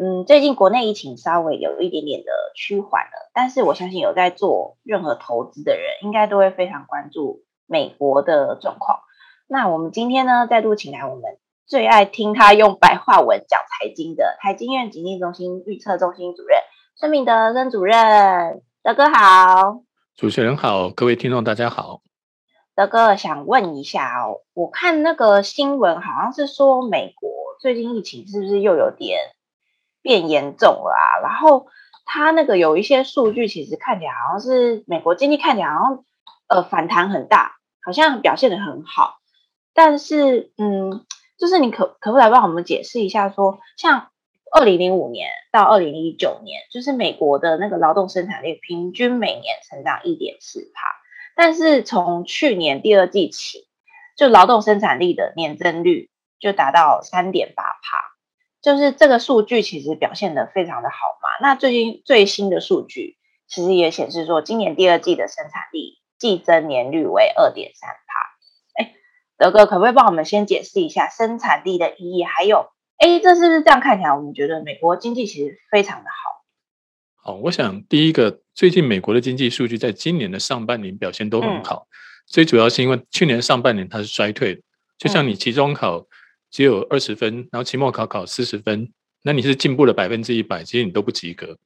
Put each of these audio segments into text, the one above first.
嗯，最近国内疫情稍微有一点点的趋缓了，但是我相信有在做任何投资的人，应该都会非常关注美国的状况。那我们今天呢，再度请来我们最爱听他用白话文讲财经的台经院经济中心预测中心主任孙明德孙主任，德哥好，主持人好，各位听众大家好。德哥想问一下哦，我看那个新闻好像是说美国最近疫情是不是又有点变严重了？然后他那个有一些数据，其实看起来好像是美国经济看起来好像呃反弹很大，好像表现得很好。但是嗯，就是你可可不可以来帮我们解释一下说，像二零零五年到二零一九年，就是美国的那个劳动生产率平均每年成长一点四帕，但是从去年第二季起，就劳动生产力的年增率就达到三点八帕。就是这个数据其实表现得非常的好嘛。那最近最新的数据其实也显示说，今年第二季的生产力季增年率为二点三帕。哎，德哥可不可以帮我们先解释一下生产力的意义？还有，哎，这是不是这样看起来，我们觉得美国经济其实非常的好？好，我想第一个，最近美国的经济数据在今年的上半年表现都很好，嗯、最主要是因为去年上半年它是衰退的，就像你期中考。嗯只有二十分，然后期末考考四十分，那你是进步了百分之一百，其实你都不及格。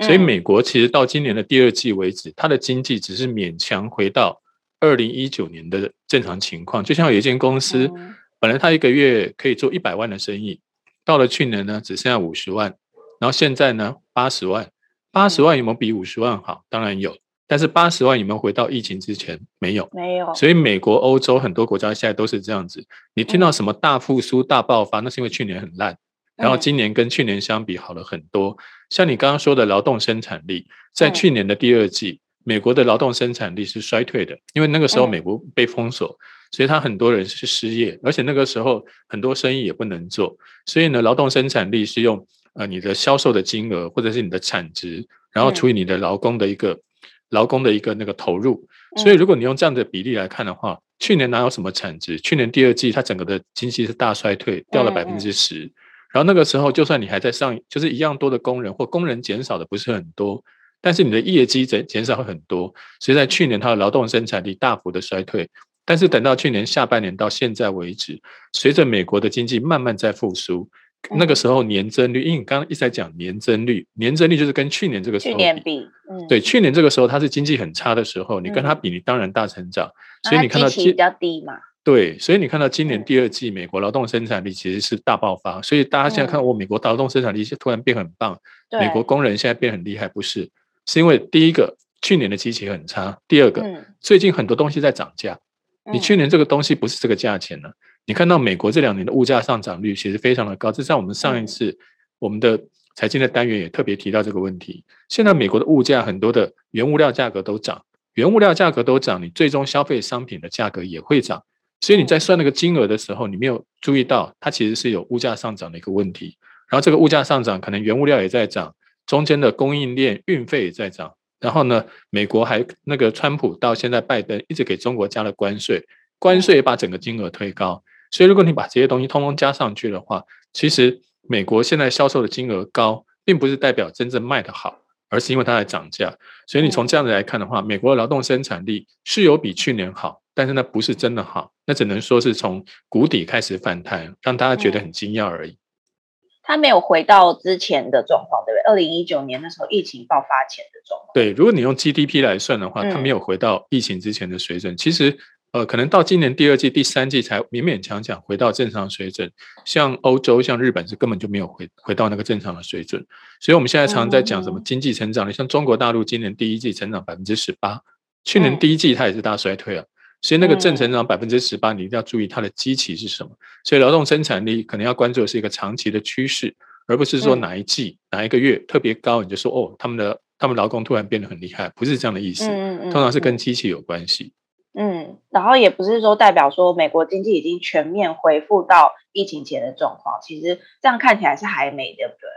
所以美国其实到今年的第二季为止，它的经济只是勉强回到二零一九年的正常情况。就像有一间公司，本来它一个月可以做一百万的生意，到了去年呢只剩下五十万，然后现在呢八十万，八十万有没有比五十万好？当然有。但是八十万有没有回到疫情之前？没有，没有。所以美国、欧洲很多国家现在都是这样子。你听到什么大复苏、大爆发，那是因为去年很烂，然后今年跟去年相比好了很多。像你刚刚说的劳动生产力，在去年的第二季，美国的劳动生产力是衰退的，因为那个时候美国被封锁，所以他很多人是失业，而且那个时候很多生意也不能做，所以呢，劳动生产力是用呃你的销售的金额或者是你的产值，然后除以你的劳工的一个。劳工的一个那个投入，所以如果你用这样的比例来看的话，嗯、去年哪有什么产值？去年第二季它整个的经济是大衰退，掉了百分之十。然后那个时候，就算你还在上，就是一样多的工人或工人减少的不是很多，但是你的业绩减减少很多。所以在去年它的劳动生产力大幅的衰退，但是等到去年下半年到现在为止，随着美国的经济慢慢在复苏。那个时候年增率，因为你刚刚一直在讲年增率，年增率就是跟去年这个时候比，去年比，嗯，对，去年这个时候它是经济很差的时候，你跟它比，你当然大成长，嗯、所以你看到基期比较低嘛，对，所以你看到今年第二季美国劳动生产力其实是大爆发，所以大家现在看我美国劳动生产力突然变很棒，嗯、美国工人现在变很厉害，不是，是因为第一个去年的基期很差，第二个、嗯、最近很多东西在涨价，你去年这个东西不是这个价钱了、啊。你看到美国这两年的物价上涨率其实非常的高，这像我们上一次我们的财经的单元也特别提到这个问题。现在美国的物价很多的原物料价格都涨，原物料价格都涨，你最终消费商品的价格也会涨。所以你在算那个金额的时候，你没有注意到它其实是有物价上涨的一个问题。然后这个物价上涨，可能原物料也在涨，中间的供应链运费也在涨。然后呢，美国还那个川普到现在拜登一直给中国加了关税，关税也把整个金额推高。所以，如果你把这些东西通通加上去的话，其实美国现在销售的金额高，并不是代表真正卖得好，而是因为它在涨价。所以，你从这样子来看的话，美国的劳动生产力是有比去年好，但是那不是真的好，那只能说是从谷底开始反弹，让大家觉得很惊讶而已。它没有回到之前的状况，对不对？二零一九年那时候疫情爆发前的状况。对，如果你用 GDP 来算的话，它没有回到疫情之前的水准。其实。呃，可能到今年第二季、第三季才勉勉强强回到正常水准。像欧洲、像日本是根本就没有回回到那个正常的水准。所以我们现在常常在讲什么经济成长，你像中国大陆今年第一季成长百分之十八，去年第一季它也是大衰退啊。所以那个正成长百分之十八，你一定要注意它的基期是什么。所以劳动生产力可能要关注的是一个长期的趋势，而不是说哪一季、哪一个月特别高，你就说哦，他们的他们劳工突然变得很厉害，不是这样的意思。通常是跟机器有关系。嗯，然后也不是说代表说美国经济已经全面恢复到疫情前的状况，其实这样看起来是还没，对不对？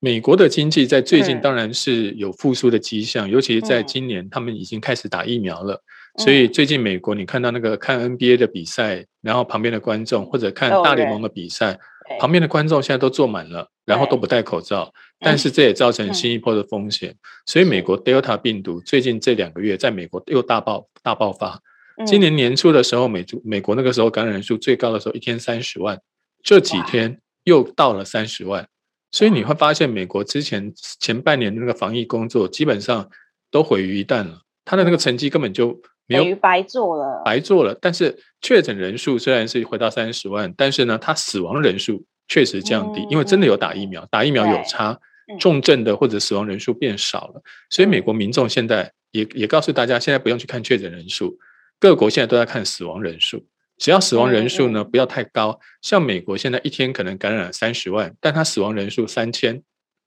美国的经济在最近当然是有复苏的迹象，嗯、尤其是在今年，他们已经开始打疫苗了。嗯、所以最近美国，你看到那个看 NBA 的比赛，然后旁边的观众或者看大联盟的比赛，哦、旁边的观众现在都坐满了，然后都不戴口罩。但是这也造成新一波的风险。嗯、所以美国 Delta 病毒最近这两个月在美国又大爆大爆发。今年年初的时候，美美国那个时候感染人数最高的时候，一天三十万，这几天又到了三十万。所以你会发现，美国之前前半年的那个防疫工作基本上都毁于一旦了，他的那个成绩根本就没有白做了，白做了。但是确诊人数虽然是回到三十万，但是呢，他死亡人数确实降低，因为真的有打疫苗，打疫苗有差，重症的或者死亡人数变少了。所以美国民众现在也也告诉大家，现在不用去看确诊人数，各国现在都在看死亡人数。只要死亡人数呢不要太高，像美国现在一天可能感染三十万，但它死亡人数三千，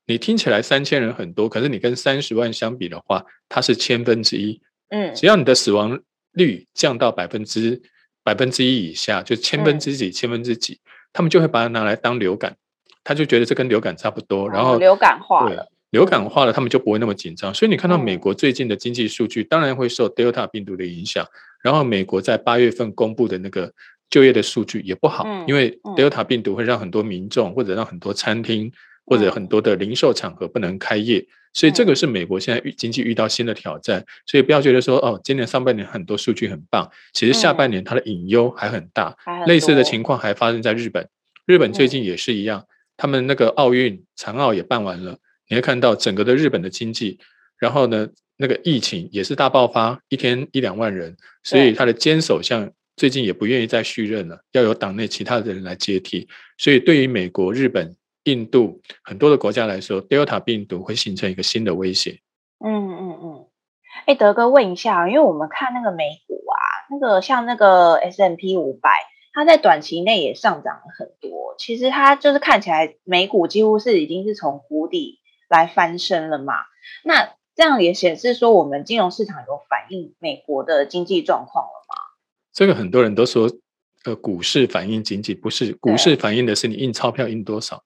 你听起来三千人很多，可是你跟三十万相比的话，它是千分之一。嗯，只要你的死亡率降到百分之百分之一以下，就千分之几、千分之几，他们就会把它拿来当流感，他就觉得这跟流感差不多，然后流感化了。流感化了，他们就不会那么紧张。所以你看到美国最近的经济数据，当然会受 Delta 病毒的影响。然后美国在八月份公布的那个就业的数据也不好，因为 Delta 病毒会让很多民众或者让很多餐厅或者很多的零售场合不能开业。所以这个是美国现在遇经济遇到新的挑战。所以不要觉得说哦，今年上半年很多数据很棒，其实下半年它的隐忧还很大。类似的情况还发生在日本，日本最近也是一样，他们那个奥运残奥也办完了。你会看到整个的日本的经济，然后呢，那个疫情也是大爆发，一天一两万人，所以他的坚守像最近也不愿意再续任了，要由党内其他的人来接替。所以对于美国、日本、印度很多的国家来说，Delta 病毒会形成一个新的威胁。嗯嗯嗯。哎，德哥问一下，因为我们看那个美股啊，那个像那个 S M P 五百，它在短期内也上涨了很多。其实它就是看起来美股几乎是已经是从谷底。来翻身了嘛？那这样也显示说，我们金融市场有反映美国的经济状况了吗？这个很多人都说，呃，股市反映经济，不是股市反映的是你印钞票印多少。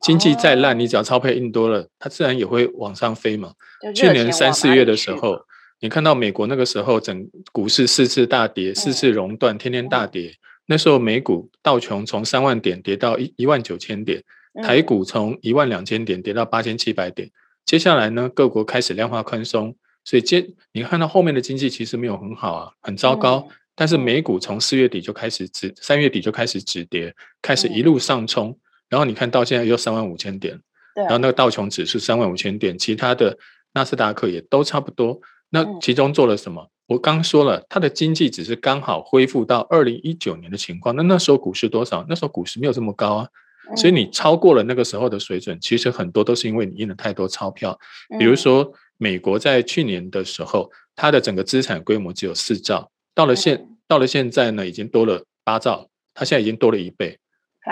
经济再烂，你只要钞票印多了，它自然也会往上飞嘛。去年三四月的时候，你看到美国那个时候整股市四次大跌，四次熔断，天天大跌。那时候美股道琼从三万点跌到一一万九千点。台股从一万两千点跌到八千七百点，接下来呢，各国开始量化宽松，所以接你看到后面的经济其实没有很好啊，很糟糕。嗯、但是美股从四月底就开始止，三月底就开始止跌，开始一路上冲，嗯、然后你看到现在又三万五千点，然后那个道琼指数三万五千点，其他的纳斯达克也都差不多。那其中做了什么？嗯、我刚说了，它的经济只是刚好恢复到二零一九年的情况。那那时候股市多少？那时候股市没有这么高啊。所以你超过了那个时候的水准，其实很多都是因为你印了太多钞票。比如说，美国在去年的时候，它的整个资产规模只有四兆，到了现到了现在呢，已经多了八兆，它现在已经多了一倍。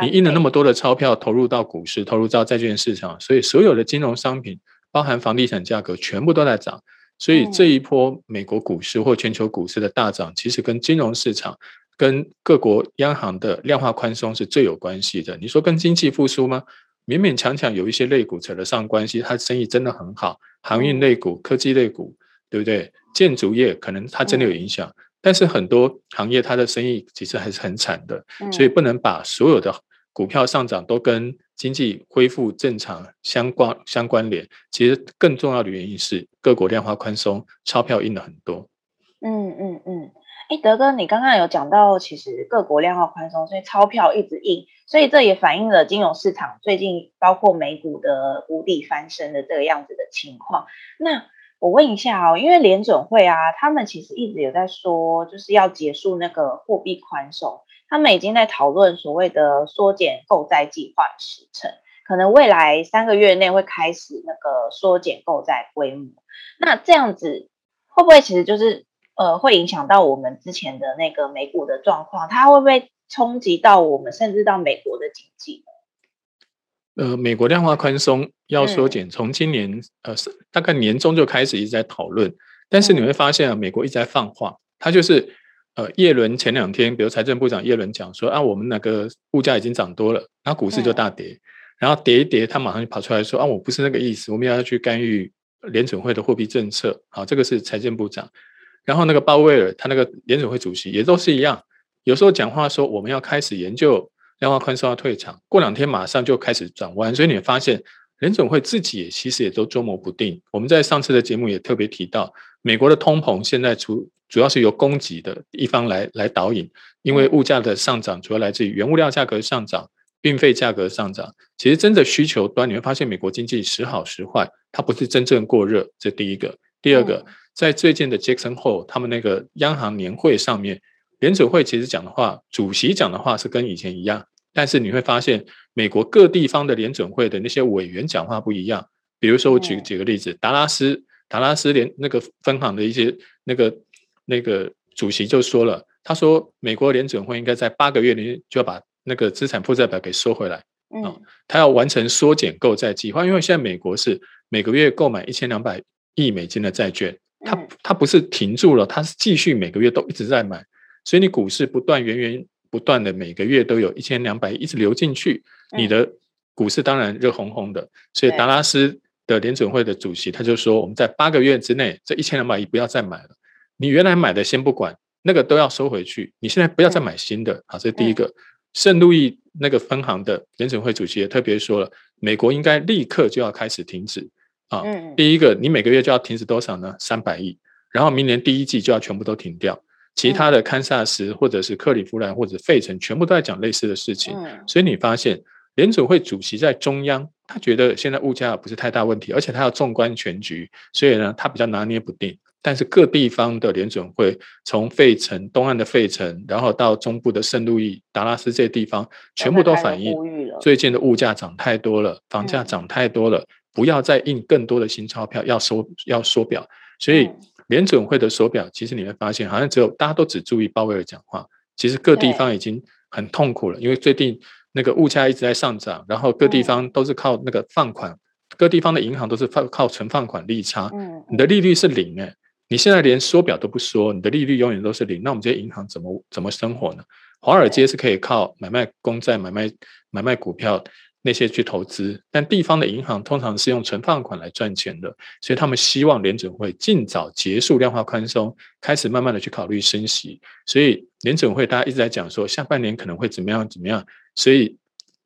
你印了那么多的钞票投入到股市，投入到债券市场，所以所有的金融商品，包含房地产价格，全部都在涨。所以这一波美国股市或全球股市的大涨，其实跟金融市场。跟各国央行的量化宽松是最有关系的。你说跟经济复苏吗？勉勉强强有一些类股扯得上关系，它生意真的很好，航运类股、科技类股，对不对？建筑业可能它真的有影响，但是很多行业它的生意其实还是很惨的，所以不能把所有的股票上涨都跟经济恢复正常相关相关联。其实更重要的原因是各国量化宽松，钞票印了很多。嗯嗯嗯。哎，德哥，你刚刚有讲到，其实各国量化宽松，所以钞票一直印，所以这也反映了金融市场最近包括美股的谷底翻身的这个样子的情况。那我问一下哦，因为联准会啊，他们其实一直有在说，就是要结束那个货币宽松，他们已经在讨论所谓的缩减购债计划时程，可能未来三个月内会开始那个缩减购债规模。那这样子会不会其实就是？呃，会影响到我们之前的那个美股的状况，它会不会冲击到我们，甚至到美国的经济呢？呃，美国量化宽松要缩减，从今年呃大概年中就开始一直在讨论，但是你会发现啊，美国一直在放话，它就是呃，耶伦前两天，比如财政部长耶伦讲说啊，我们那个物价已经涨多了，然后股市就大跌，然后跌一跌，他马上就跑出来说啊，我不是那个意思，我们要去干预联准会的货币政策，好，这个是财政部长，然后那个鲍威尔他那个联准会主席也都是一样。有时候讲话说我们要开始研究量化宽松要退场，过两天马上就开始转弯，所以你会发现联准会自己也其实也都捉摸不定。我们在上次的节目也特别提到，美国的通膨现在主主要是由供给的一方来来导引，因为物价的上涨主要来自于原物料价格上涨、运费价格上涨。其实真的需求端你会发现美国经济时好时坏，它不是真正过热。这第一个，第二个，在最近的 Jackson Hole 他们那个央行年会上面。联准会其实讲的话，主席讲的话是跟以前一样，但是你会发现美国各地方的联准会的那些委员讲话不一样。比如说，我举几个例子，达拉斯达拉斯联那个分行的一些那个那个主席就说了，他说美国联准会应该在八个月里就要把那个资产负债表给收回来，嗯，他要完成缩减购债计划，因为现在美国是每个月购买一千两百亿美金的债券，他他不是停住了，它是继续每个月都一直在买。所以你股市不断源源不断的每个月都有一千两百亿一直流进去，你的股市当然热烘烘的。所以达拉斯的联准会的主席他就说，我们在八个月之内这一千两百亿不要再买了，你原来买的先不管，那个都要收回去，你现在不要再买新的。好，这是第一个。圣路易那个分行的联准会主席也特别说了，美国应该立刻就要开始停止啊。第一个，你每个月就要停止多少呢？三百亿，然后明年第一季就要全部都停掉。其他的堪萨斯或者是克利夫兰或者费城，全部都在讲类似的事情。所以你发现联准会主席在中央，他觉得现在物价不是太大问题，而且他要纵观全局，所以呢，他比较拿捏不定。但是各地方的联准会，从费城东岸的费城，然后到中部的圣路易、达拉斯这些地方，全部都反映最近的物价涨太多了，房价涨太多了，不要再印更多的新钞票，要缩要缩表。所以。联准会的缩表，其实你会发现，好像只有大家都只注意鲍威尔讲话，其实各地方已经很痛苦了，因为最近那个物价一直在上涨，然后各地方都是靠那个放款，各地方的银行都是放靠存放款利差，你的利率是零诶，你现在连缩表都不说，你的利率永远都是零，那我们这些银行怎么怎么生活呢？华尔街是可以靠买卖公债、买卖买卖股票。那些去投资，但地方的银行通常是用存放款来赚钱的，所以他们希望联准会尽早结束量化宽松，开始慢慢的去考虑升息。所以联准会大家一直在讲说，下半年可能会怎么样怎么样，所以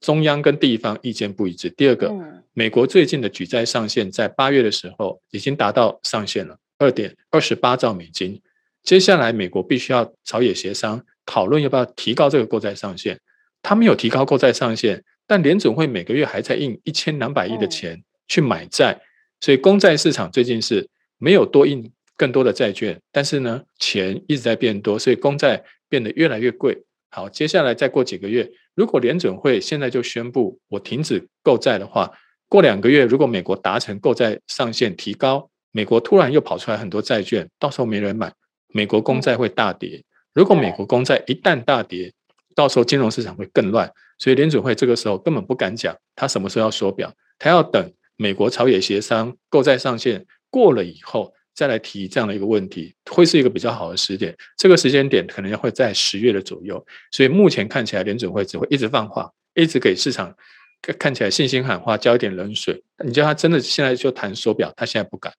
中央跟地方意见不一致。第二个，美国最近的举债上限在八月的时候已经达到上限了，二点二十八兆美金。接下来美国必须要朝野协商讨论要不要提高这个购债上限，他没有提高购债上限。但联准会每个月还在印一千两百亿的钱去买债，所以公债市场最近是没有多印更多的债券，但是呢，钱一直在变多，所以公债变得越来越贵。好，接下来再过几个月，如果联准会现在就宣布我停止购债的话，过两个月如果美国达成购债上限提高，美国突然又跑出来很多债券，到时候没人买，美国公债会大跌。如果美国公债一旦大跌，到时候金融市场会更乱。所以联准会这个时候根本不敢讲，他什么时候要缩表，他要等美国朝野协商购债上限过了以后再来提这样的一个问题，会是一个比较好的时点。这个时间点可能要会在十月的左右。所以目前看起来联准会只会一直放话，一直给市场看起来信心喊话，浇一点冷水。你叫他真的现在就谈缩表，他现在不敢。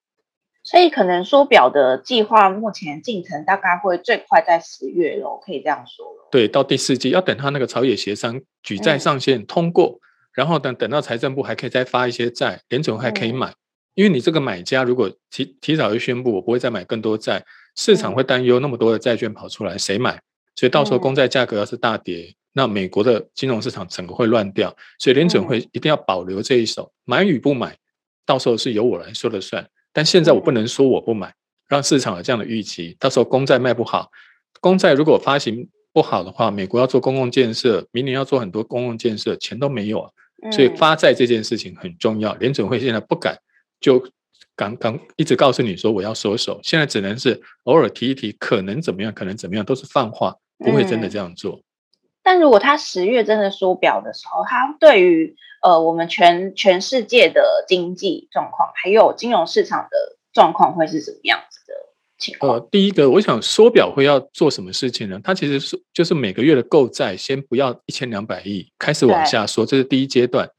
所以可能缩表的计划目前进程大概会最快在十月咯，可以这样说咯。对，到第四季要等他那个朝野协商举债上限通过，嗯、然后等等到财政部还可以再发一些债，联准会还可以买。嗯、因为你这个买家如果提提早就宣布我不会再买更多债，市场会担忧那么多的债券跑出来谁买？所以到时候公债价格要是大跌，嗯、那美国的金融市场整个会乱掉。所以联准会一定要保留这一手，买与不买，到时候是由我来说了算。但现在我不能说我不买，让市场有这样的预期。到时候公债卖不好，公债如果发行不好的话，美国要做公共建设，明年要做很多公共建设，钱都没有啊。所以发债这件事情很重要。联准会现在不敢就刚刚一直告诉你说我要收手，现在只能是偶尔提一提，可能怎么样，可能怎么样，都是放话，不会真的这样做。但如果他十月真的缩表的时候，他对于呃我们全全世界的经济状况，还有金融市场的状况会是什么样子的情况？呃，第一个，我想缩表会要做什么事情呢？它其实是就是每个月的购债先不要一千两百亿，开始往下缩，这是第一阶段。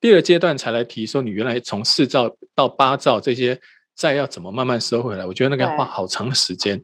第二阶段才来提说，你原来从四兆到八兆这些债要怎么慢慢收回来？我觉得那个要花好长的时间，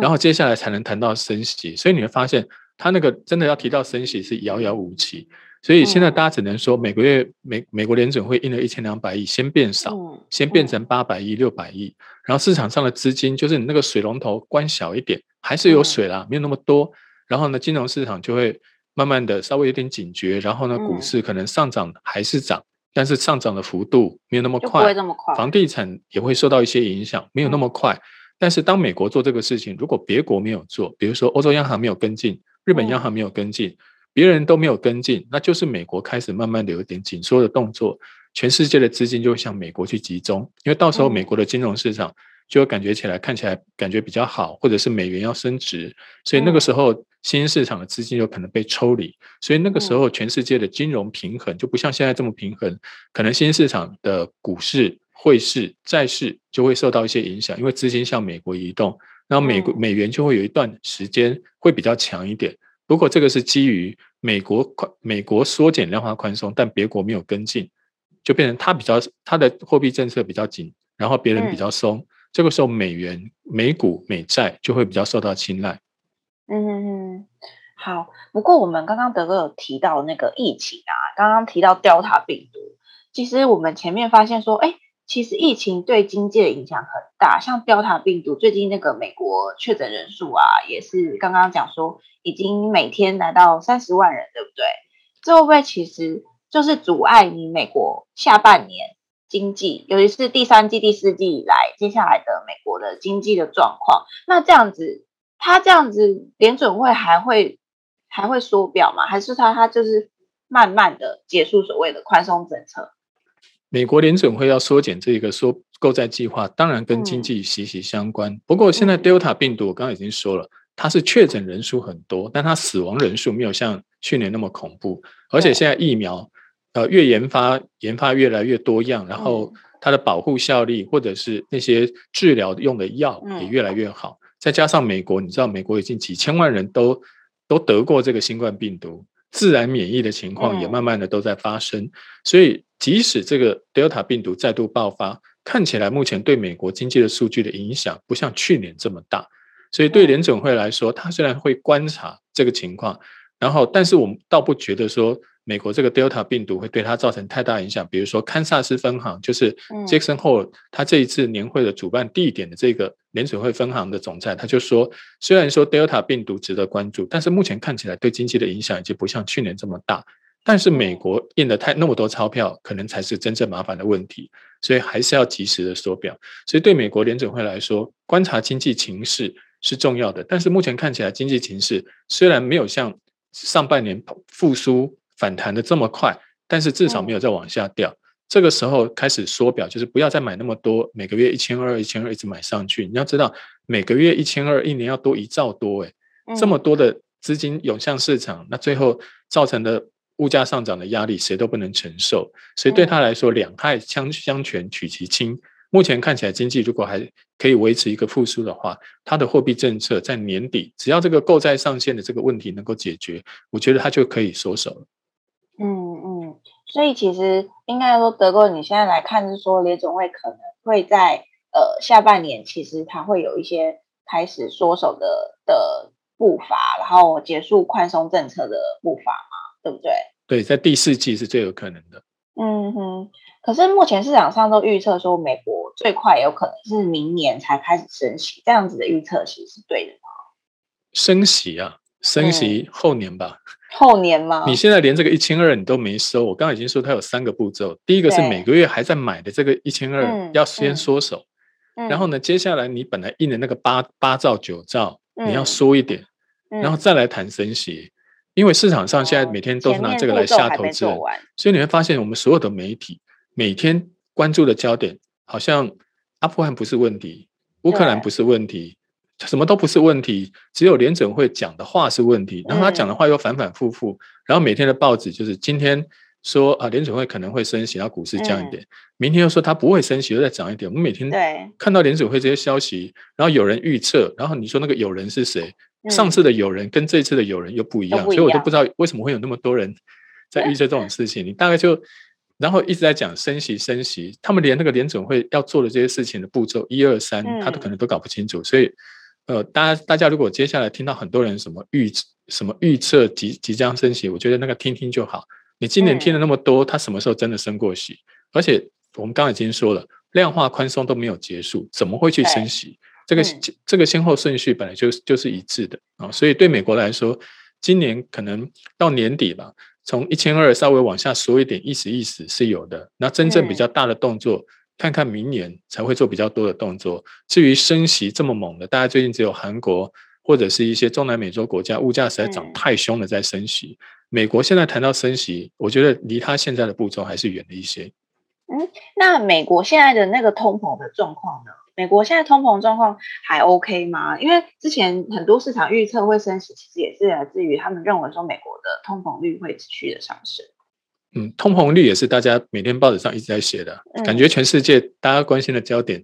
然后接下来才能谈到升息。所以你会发现，他那个真的要提到升息是遥遥无期。所以现在大家只能说，每个月美美国联准会印了一千两百亿，先变少，先变成八百亿、六百亿，然后市场上的资金就是你那个水龙头关小一点，还是有水啦，没有那么多。然后呢，金融市场就会。慢慢的稍微有点警觉，然后呢，股市可能上涨还是涨，嗯、但是上涨的幅度没有那么快，不会这么快。房地产也会受到一些影响，没有那么快。嗯、但是当美国做这个事情，如果别国没有做，比如说欧洲央行没有跟进，日本央行没有跟进，嗯、别人都没有跟进，那就是美国开始慢慢的有一点紧缩的动作，全世界的资金就会向美国去集中，因为到时候美国的金融市场。就会感觉起来看起来感觉比较好，或者是美元要升值，所以那个时候新兴市场的资金有可能被抽离，所以那个时候全世界的金融平衡就不像现在这么平衡，可能新兴市场的股市、汇市、债市就会受到一些影响，因为资金向美国移动，然后美国美元就会有一段时间会比较强一点。如果这个是基于美国宽美国缩减量化宽松，但别国没有跟进，就变成它比较它的货币政策比较紧，然后别人比较松。这个时候，美元、美股、美债就会比较受到青睐。嗯，好。不过，我们刚刚德哥有提到那个疫情啊，刚刚提到 Delta 病毒，其实我们前面发现说，哎，其实疫情对经济的影响很大。像 Delta 病毒，最近那个美国确诊人数啊，也是刚刚讲说，已经每天来到三十万人，对不对？这会不会其实就是阻碍你美国下半年？经济，尤其是第三季、第四季以来，接下来的美国的经济的状况，那这样子，他这样子，联准会还会还会缩表吗？还是他他就是慢慢的结束所谓的宽松政策？美国联准会要缩减这个缩购债计划，当然跟经济息息相关。嗯、不过现在 Delta 病毒，我刚刚已经说了，它是确诊人数很多，但它死亡人数没有像去年那么恐怖，而且现在疫苗。呃，越研发研发越来越多样，然后它的保护效力或者是那些治疗用的药也越来越好。再加上美国，你知道美国已经几千万人都都得过这个新冠病毒，自然免疫的情况也慢慢的都在发生。所以即使这个 Delta 病毒再度爆发，看起来目前对美国经济的数据的影响不像去年这么大。所以对联准会来说，它虽然会观察这个情况，然后但是我们倒不觉得说。美国这个 Delta 病毒会对它造成太大影响，比如说堪萨斯分行，就是 Jackson Hole，他这一次年会的主办地点的这个联准会分行的总裁，他就说，虽然说 Delta 病毒值得关注，但是目前看起来对经济的影响已经不像去年这么大。但是美国印的太那么多钞票，可能才是真正麻烦的问题，所以还是要及时的缩表。所以对美国联准会来说，观察经济情势是重要的。但是目前看起来经济情势虽然没有像上半年复苏。反弹的这么快，但是至少没有再往下掉。嗯、这个时候开始缩表，就是不要再买那么多，每个月一千二、一千二一直买上去。你要知道，每个月一千二，一年要多一兆多，哎，这么多的资金涌向市场，那最后造成的物价上涨的压力，谁都不能承受。所以对他来说，两害相相权取其轻。目前看起来，经济如果还可以维持一个复苏的话，它的货币政策在年底，只要这个购债上限的这个问题能够解决，我觉得它就可以缩手了。嗯嗯，所以其实应该说，德国，你现在来看是说，联总会可能会在呃下半年，其实它会有一些开始缩手的的步伐，然后结束宽松政策的步伐嘛，对不对？对，在第四季是最有可能的。嗯哼，可是目前市场上都预测说，美国最快有可能是明年才开始升息，这样子的预测其实是对的吗？升息啊，升息后年吧。嗯后年吗？你现在连这个一千二你都没收，我刚刚已经说它有三个步骤。第一个是每个月还在买的这个一千二要先缩手，嗯嗯、然后呢，接下来你本来印的那个八八兆九兆，你要缩一点，然后再来谈升息。因为市场上现在每天都是拿这个来下投资人，所以你会发现我们所有的媒体每天关注的焦点，好像阿富汗不是问题，乌克兰不是问题。什么都不是问题，只有联准会讲的话是问题。然后他讲的话又反反复复，然后每天的报纸就是今天说啊，联准会可能会升息，然后股市降一点；明天又说它不会升息，又再涨一点。我们每天看到联准会这些消息，然后有人预测，然后你说那个有人是谁？上次的有人跟这次的有人又不一样，所以我都不知道为什么会有那么多人在预测这种事情。你大概就。然后一直在讲升息升息，他们连那个联准会要做的这些事情的步骤一二三，他都可能都搞不清楚。嗯、所以，呃，大家大家如果接下来听到很多人什么预什么预测即即将升息，我觉得那个听听就好。你今年听了那么多，他什么时候真的升过息？而且我们刚刚已经说了，量化宽松都没有结束，怎么会去升息？这个这个先后顺序本来就就是一致的啊。所以对美国来说，今年可能到年底吧。从一千二稍微往下缩一点，意思意思是有的。那真正比较大的动作，看看明年才会做比较多的动作。至于升息这么猛的，大家最近只有韩国或者是一些中南美洲国家物价实在涨太凶了，在升息。美国现在谈到升息，我觉得离他现在的步骤还是远了一些。嗯，那美国现在的那个通膨的状况呢？美国现在通膨状况还 OK 吗？因为之前很多市场预测会升息，其实也是来自于他们认为说美国的通膨率会持续的上升。嗯，通膨率也是大家每天报纸上一直在写的，嗯、感觉全世界大家关心的焦点，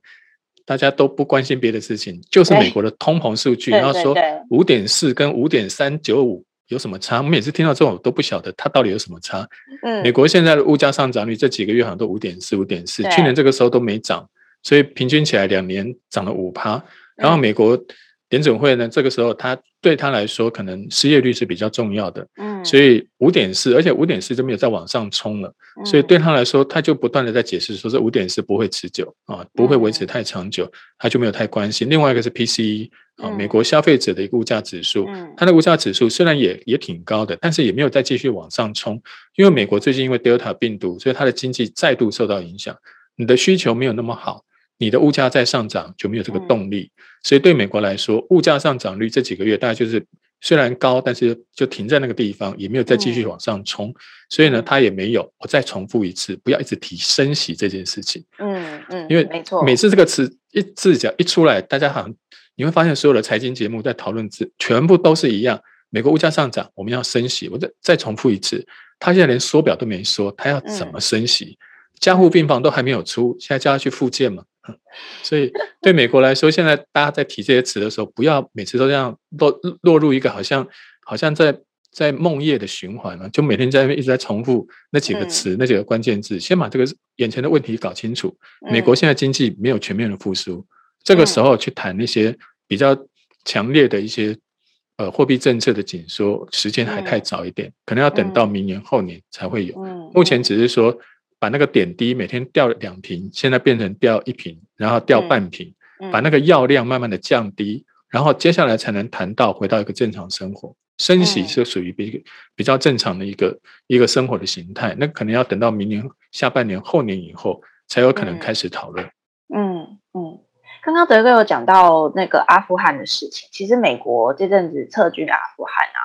大家都不关心别的事情，就是美国的通膨数据。然后说五点四跟五点三九五有什么差？我们每次听到这种都不晓得它到底有什么差。嗯，美国现在的物价上涨率这几个月好像都五点四、五点四，去年这个时候都没涨。所以平均起来两年涨了五趴，然后美国联准会呢，这个时候他对他来说可能失业率是比较重要的，嗯，所以五点四，而且五点四就没有再往上冲了，所以对他来说，他就不断的在解释说这五点四不会持久啊，不会维持太长久，他就没有太关心。另外一个是 PCE 啊，美国消费者的一个物价指数，它的物价指数虽然也也挺高的，但是也没有再继续往上冲，因为美国最近因为 Delta 病毒，所以它的经济再度受到影响，你的需求没有那么好。你的物价在上涨就没有这个动力，所以对美国来说，物价上涨率这几个月大概就是虽然高，但是就停在那个地方，也没有再继续往上冲。所以呢，它也没有。我再重复一次，不要一直提升息这件事情。嗯嗯，因为没错，每次这个词一字讲一出来，大家好像你会发现所有的财经节目在讨论字全部都是一样。美国物价上涨，我们要升息。我再再重复一次，他现在连缩表都没说，他要怎么升息？加护病房都还没有出，现在叫他去复健嘛？所以，对美国来说，现在大家在提这些词的时候，不要每次都这样落落入一个好像好像在在梦夜的循环嘛，就每天在那边一直在重复那几个词、那几个关键字，先把这个眼前的问题搞清楚。美国现在经济没有全面的复苏，这个时候去谈那些比较强烈的一些呃货币政策的紧缩，时间还太早一点，可能要等到明年后年才会有。目前只是说。把那个点滴每天掉两瓶，现在变成掉一瓶，然后掉半瓶，嗯嗯、把那个药量慢慢的降低，然后接下来才能谈到回到一个正常生活。升息是属于比比较正常的一个一个生活的形态，那可能要等到明年下半年、后年以后才有可能开始讨论。嗯嗯，刚刚德哥有讲到那个阿富汗的事情，其实美国这阵子撤军阿富汗啊，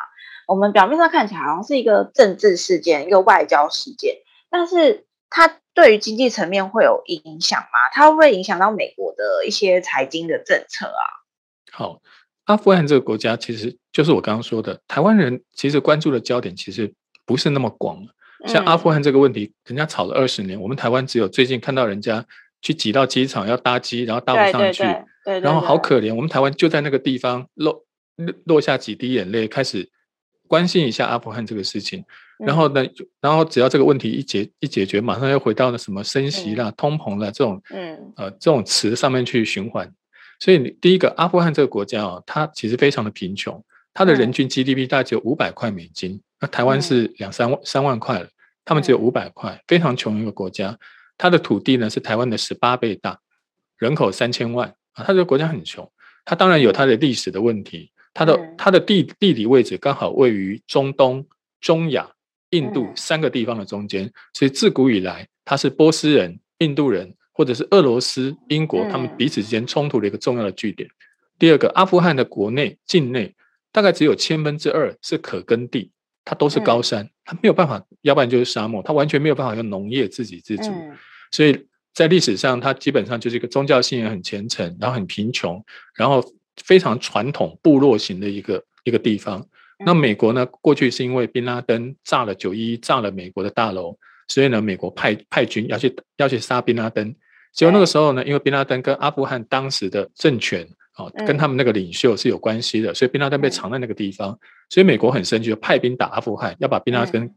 我们表面上看起来好像是一个政治事件，一个外交事件，但是。它对于经济层面会有影响吗？它会不会影响到美国的一些财经的政策啊？好，阿富汗这个国家其实就是我刚刚说的，台湾人其实关注的焦点其实不是那么广。像阿富汗这个问题，嗯、人家吵了二十年，我们台湾只有最近看到人家去挤到机场要搭机，然后搭不上去，然后好可怜。我们台湾就在那个地方落落下几滴眼泪，开始关心一下阿富汗这个事情。然后呢，然后只要这个问题一解一解决，马上又回到了什么升息啦、嗯、通膨啦这种，嗯，呃，这种词上面去循环。所以第一个，阿富汗这个国家哦，它其实非常的贫穷，它的人均 GDP 大概只有五百块美金，那台湾是两三万三万块了，他们只有五百块，非常穷一个国家。它的土地呢是台湾的十八倍大，人口三千万啊，它这个国家很穷，它当然有它的历史的问题，它的它的地地理位置刚好位于中东、中亚。印度三个地方的中间，所以自古以来，它是波斯人、印度人或者是俄罗斯、英国他们彼此之间冲突的一个重要的据点。第二个，阿富汗的国内境内大概只有千分之二是可耕地，它都是高山，它没有办法，要不然就是沙漠，它完全没有办法用农业自给自足。所以在历史上，它基本上就是一个宗教信仰很虔诚，然后很贫穷，然后非常传统部落型的一个一个地方。那美国呢，过去是因为宾拉登炸了九一一，炸了美国的大楼，所以呢，美国派派军要去要去杀宾拉登。结果那个时候呢，因为宾拉登跟阿富汗当时的政权啊，跟他们那个领袖是有关系的，所以宾拉登被藏在那个地方，所以美国很生气，就派兵打阿富汗，要把宾拉登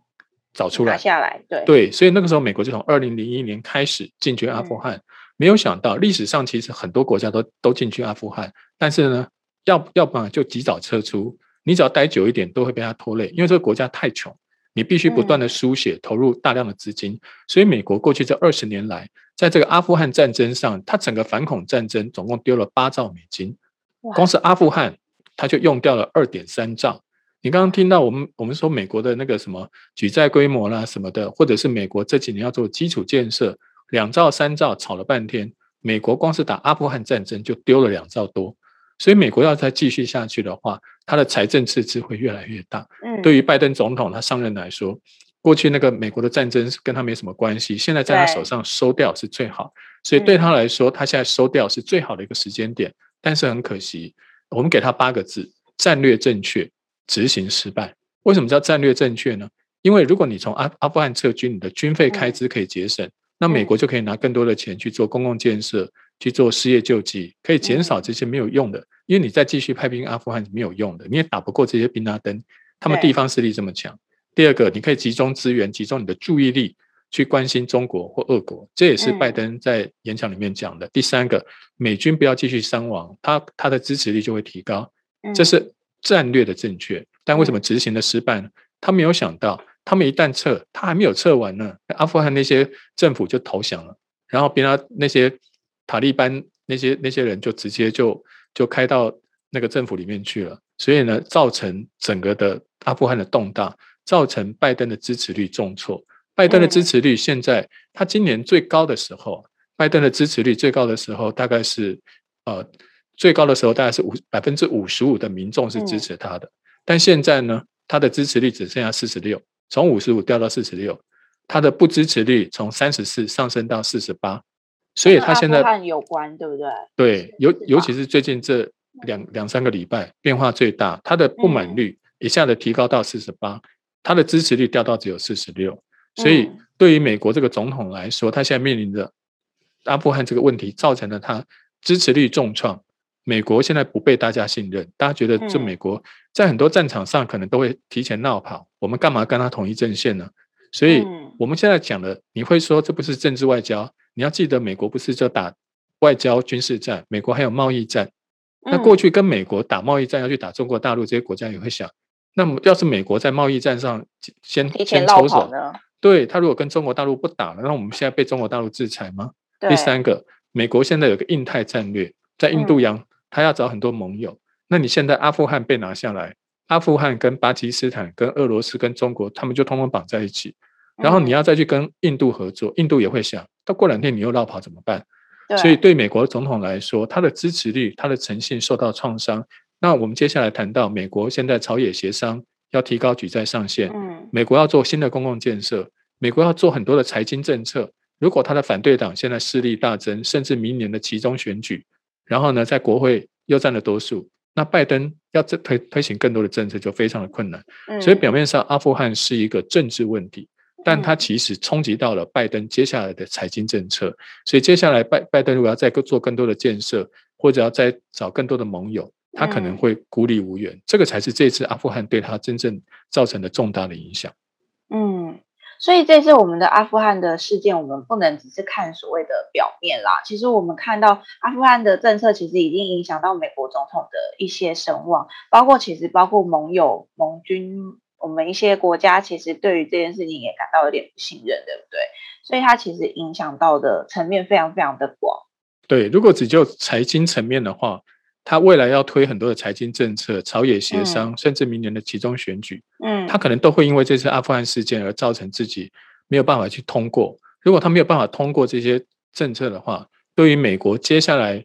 找出来。打下来，对对，所以那个时候美国就从二零零一年开始进军阿富汗。没有想到历史上其实很多国家都都进去阿富汗，但是呢，要要不然就及早撤出。你只要待久一点，都会被他拖累，因为这个国家太穷，你必须不断的输血，投入大量的资金。所以美国过去这二十年来，在这个阿富汗战争上，它整个反恐战争总共丢了八兆美金，光是阿富汗，它就用掉了二点三兆。你刚刚听到我们我们说美国的那个什么举债规模啦什么的，或者是美国这几年要做基础建设，两兆三兆吵了半天，美国光是打阿富汗战争就丢了两兆多。所以美国要再继续下去的话，它的财政赤字会越来越大。嗯，对于拜登总统他上任来说。过去那个美国的战争跟他没什么关系，现在在他手上收掉是最好，所以对他来说，他现在收掉是最好的一个时间点。但是很可惜，我们给他八个字：战略正确，执行失败。为什么叫战略正确呢？因为如果你从阿阿富汗撤军，你的军费开支可以节省，那美国就可以拿更多的钱去做公共建设，去做失业救济，可以减少这些没有用的。因为你再继续派兵阿富汗是没有用的，你也打不过这些宾拉登，他们地方势力这么强。第二个，你可以集中资源，集中你的注意力去关心中国或俄国，这也是拜登在演讲里面讲的。第三个，美军不要继续伤亡，他他的支持率就会提高，这是战略的正确。但为什么执行的失败呢？他没有想到，他们一旦撤，他还没有撤完呢，阿富汗那些政府就投降了，然后别他那些塔利班那些那些人就直接就就开到那个政府里面去了，所以呢，造成整个的阿富汗的动荡。造成拜登的支持率重挫。拜登的支持率现在，他今年最高的时候，拜登的支持率最高的时候，大概是呃最高的时候大概是五百分之五十五的民众是支持他的。但现在呢，他的支持率只剩下四十六，从五十五掉到四十六，他的不支持率从三十四上升到四十八。所以他现在有关对不对？对，尤尤其是最近这两两三个礼拜变化最大，他的不满率一下子提高到四十八。他的支持率掉到只有四十六，所以对于美国这个总统来说，他现在面临着阿富汗这个问题，造成了他支持率重创。美国现在不被大家信任，大家觉得这美国在很多战场上可能都会提前闹跑，我们干嘛跟他统一阵线呢？所以我们现在讲的，你会说这不是政治外交？你要记得，美国不是就打外交军事战，美国还有贸易战。那过去跟美国打贸易战要去打中国大陆，这些国家也会想。那么，要是美国在贸易战上先先抽手，对，他如果跟中国大陆不打了，那我们现在被中国大陆制裁吗？第三个，美国现在有个印太战略，在印度洋，他要找很多盟友。那你现在阿富汗被拿下来，阿富汗跟巴基斯坦、跟俄罗斯、跟中国，他们就通通绑在一起。然后你要再去跟印度合作，印度也会想，到过两天你又绕跑怎么办？所以对美国总统来说，他的支持率、他的诚信受到创伤。那我们接下来谈到美国现在朝野协商要提高举债上限，美国要做新的公共建设，美国要做很多的财经政策。如果他的反对党现在势力大增，甚至明年的其中选举，然后呢，在国会又占了多数，那拜登要推推行更多的政策就非常的困难。所以表面上阿富汗是一个政治问题，但它其实冲击到了拜登接下来的财经政策。所以接下来拜拜登如果要再做更多的建设，或者要再找更多的盟友。他可能会孤立无援，这个才是这次阿富汗对他真正造成的重大的影响。所以这次我们的阿富汗的事件，我们不能只是看所谓的表面啦。其实我们看到阿富汗的政策，其实已经影响到美国总统的一些声望，包括其实包括盟友、盟军，我们一些国家其实对于这件事情也感到有点不信任，对不对？所以它其实影响到的层面非常非常的广。对，如果只就财经层面的话。他未来要推很多的财经政策、朝野协商，嗯、甚至明年的集中选举，嗯，他可能都会因为这次阿富汗事件而造成自己没有办法去通过。如果他没有办法通过这些政策的话，对于美国接下来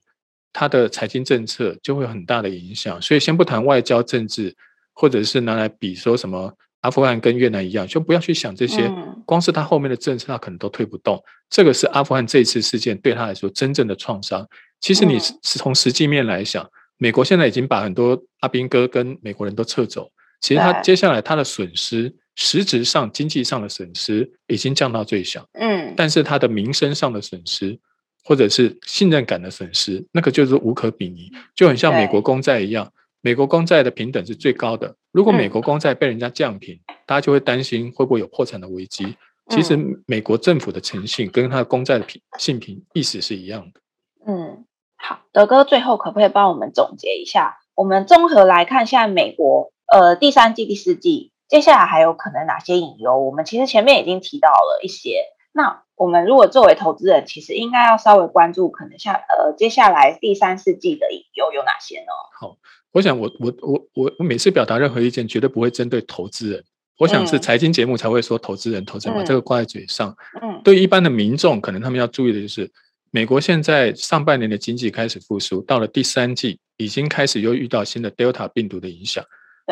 他的财经政策就会有很大的影响。所以，先不谈外交政治，或者是拿来比说什么阿富汗跟越南一样，就不要去想这些。光是他后面的政策，他可能都推不动。这个是阿富汗这次事件对他来说真正的创伤。其实你是从实际面来想，美国现在已经把很多阿兵哥跟美国人都撤走，其实他接下来他的损失，实质上经济上的损失已经降到最小。嗯，但是他的民生上的损失，或者是信任感的损失，那个就是无可比拟，就很像美国公债一样。美国公债的平等是最高的，如果美国公债被人家降平，大家就会担心会不会有破产的危机。其实美国政府的诚信跟他的公债的平信评意思是一样的。嗯，好，德哥最后可不可以帮我们总结一下？我们综合来看，现在美国呃第三季、第四季，接下来还有可能哪些隐忧？我们其实前面已经提到了一些。那我们如果作为投资人，其实应该要稍微关注，可能下呃接下来第三四季的隐忧有哪些呢？好，我想我我我我我每次表达任何意见，绝对不会针对投资人。我想是财经节目才会说投资人、投资人把这个挂在嘴上。嗯，对于一般的民众，可能他们要注意的就是，美国现在上半年的经济开始复苏，到了第三季已经开始又遇到新的 Delta 病毒的影响。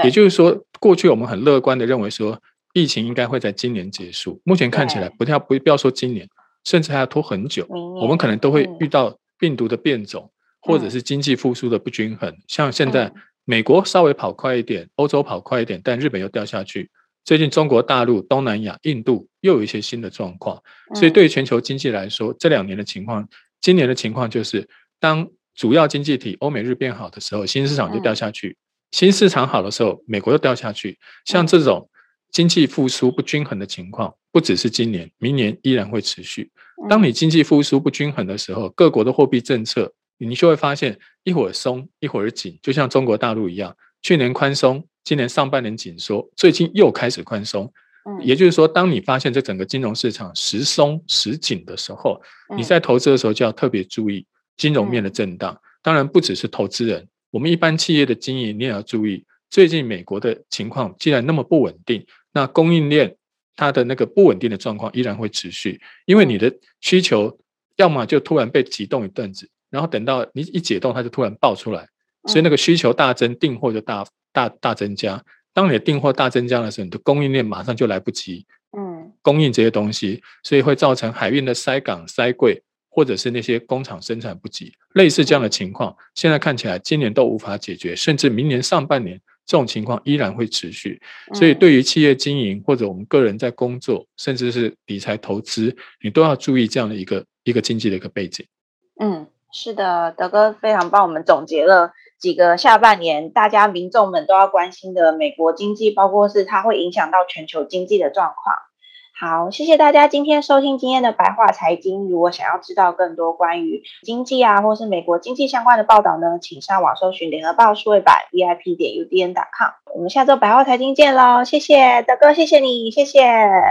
也就是说，过去我们很乐观的认为说，疫情应该会在今年结束。目前看起来，不要不不要说今年，甚至还要拖很久，我们可能都会遇到病毒的变种，或者是经济复苏的不均衡。像现在美国稍微跑快一点，欧洲跑快一点，但日本又掉下去。最近中国大陆、东南亚、印度又有一些新的状况，所以对于全球经济来说，这两年的情况，今年的情况就是，当主要经济体欧美日变好的时候，新市场就掉下去；新市场好的时候，美国又掉下去。像这种经济复苏不均衡的情况，不只是今年，明年依然会持续。当你经济复苏不均衡的时候，各国的货币政策，你就会发现一会儿松，一会儿紧，就像中国大陆一样，去年宽松。今年上半年紧缩，最近又开始宽松。嗯，也就是说，当你发现这整个金融市场时松时紧的时候，你在投资的时候就要特别注意金融面的震荡。当然，不只是投资人，我们一般企业的经营你也要注意。最近美国的情况既然那么不稳定，那供应链它的那个不稳定的状况依然会持续，因为你的需求要么就突然被启动一阵子，然后等到你一解冻，它就突然爆出来，所以那个需求大增，订货就大。大大增加，当你的订货大增加的时候，你的供应链马上就来不及，嗯，供应这些东西，所以会造成海运的塞港塞柜，或者是那些工厂生产不及，类似这样的情况，现在看起来今年都无法解决，甚至明年上半年这种情况依然会持续。所以对于企业经营或者我们个人在工作，甚至是理财投资，你都要注意这样的一个一个经济的一个背景。嗯，是的，德哥非常帮我们总结了。几个下半年，大家民众们都要关心的美国经济，包括是它会影响到全球经济的状况。好，谢谢大家今天收听今天的白话财经。如果想要知道更多关于经济啊，或是美国经济相关的报道呢，请上网搜寻联合报数位版 VIP 点 UDN.com。我们下周白话财经见喽！谢谢德哥，谢谢你，谢谢，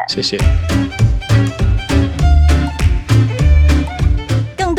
谢谢。